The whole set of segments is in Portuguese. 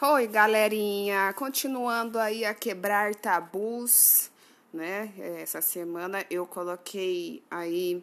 Oi, galerinha! Continuando aí a quebrar tabus, né? Essa semana eu coloquei aí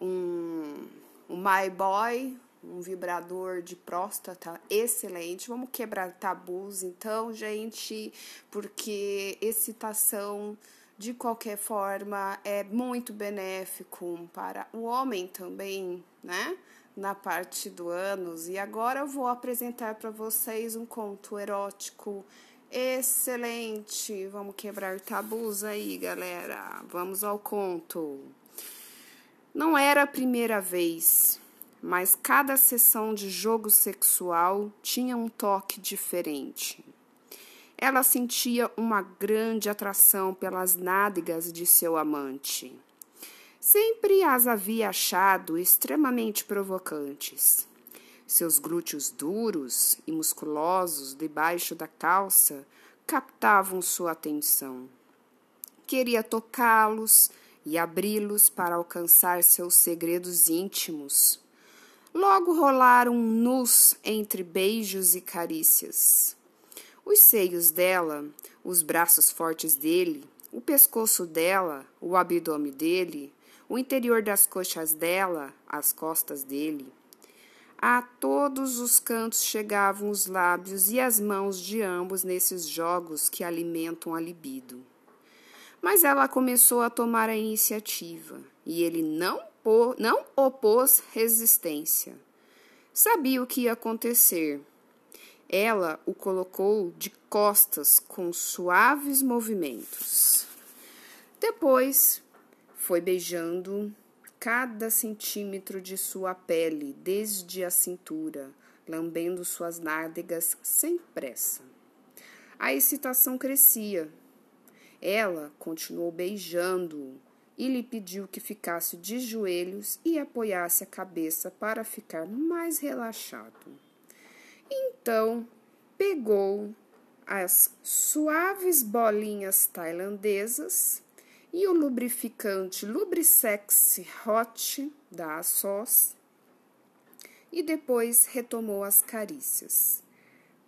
um, um My Boy, um vibrador de próstata excelente. Vamos quebrar tabus, então, gente, porque excitação de qualquer forma é muito benéfico para o homem também, né? Na parte do ânus. E agora eu vou apresentar para vocês um conto erótico excelente. Vamos quebrar tabus aí, galera. Vamos ao conto. Não era a primeira vez, mas cada sessão de jogo sexual tinha um toque diferente. Ela sentia uma grande atração pelas nádegas de seu amante. Sempre as havia achado extremamente provocantes. Seus glúteos duros e musculosos debaixo da calça captavam sua atenção. Queria tocá-los e abri-los para alcançar seus segredos íntimos. Logo rolaram nus entre beijos e carícias. Os seios dela, os braços fortes dele, o pescoço dela, o abdômen dele, o interior das coxas dela, as costas dele. A todos os cantos chegavam os lábios e as mãos de ambos nesses jogos que alimentam a libido. Mas ela começou a tomar a iniciativa e ele não, não opôs resistência. Sabia o que ia acontecer ela o colocou de costas com suaves movimentos. Depois foi beijando cada centímetro de sua pele, desde a cintura, lambendo suas nádegas sem pressa. A excitação crescia. Ela continuou beijando-o e lhe pediu que ficasse de joelhos e apoiasse a cabeça para ficar mais relaxado. Então pegou as suaves bolinhas tailandesas e o lubrificante Lubrisex Hot da Assos e depois retomou as carícias.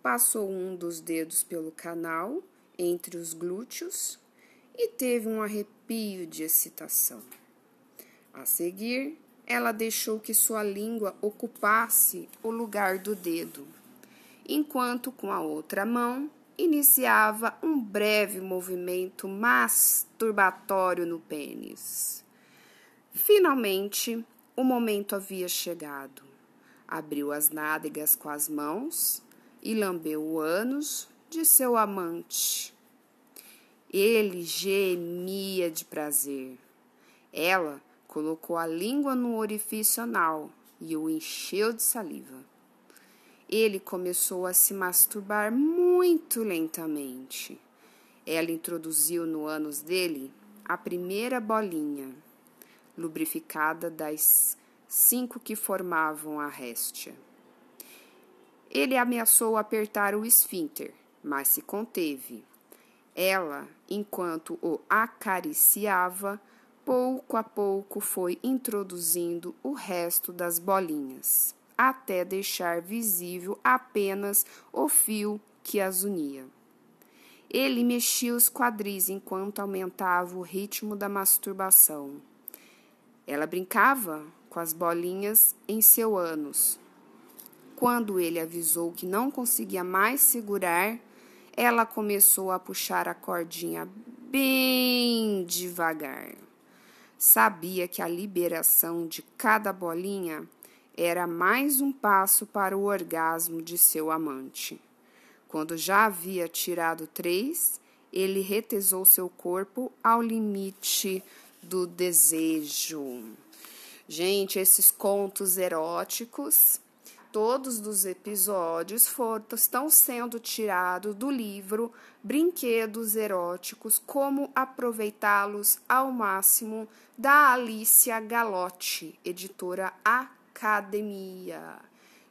Passou um dos dedos pelo canal entre os glúteos e teve um arrepio de excitação. A seguir, ela deixou que sua língua ocupasse o lugar do dedo enquanto com a outra mão iniciava um breve movimento masturbatório no pênis. Finalmente, o momento havia chegado. Abriu as nádegas com as mãos e lambeu o ânus de seu amante. Ele gemia de prazer. Ela colocou a língua no orifício anal e o encheu de saliva ele começou a se masturbar muito lentamente. Ela introduziu no ânus dele a primeira bolinha, lubrificada das cinco que formavam a réstia. Ele ameaçou apertar o esfíncter, mas se conteve. Ela, enquanto o acariciava, pouco a pouco foi introduzindo o resto das bolinhas até deixar visível apenas o fio que as unia. Ele mexia os quadris enquanto aumentava o ritmo da masturbação. Ela brincava com as bolinhas em seu ânus. Quando ele avisou que não conseguia mais segurar, ela começou a puxar a cordinha bem devagar. Sabia que a liberação de cada bolinha era mais um passo para o orgasmo de seu amante. Quando já havia tirado três, ele retesou seu corpo ao limite do desejo. Gente, esses contos eróticos, todos dos episódios foram, estão sendo tirados do livro Brinquedos Eróticos: Como Aproveitá-los ao Máximo, da Alicia Galotti, editora A academia.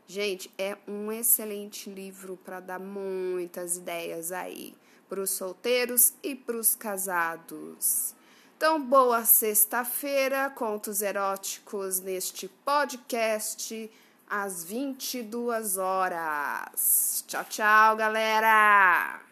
Gente, é um excelente livro para dar muitas ideias aí para os solteiros e para os casados. Então, boa sexta-feira, contos eróticos neste podcast às 22 horas. Tchau, tchau, galera!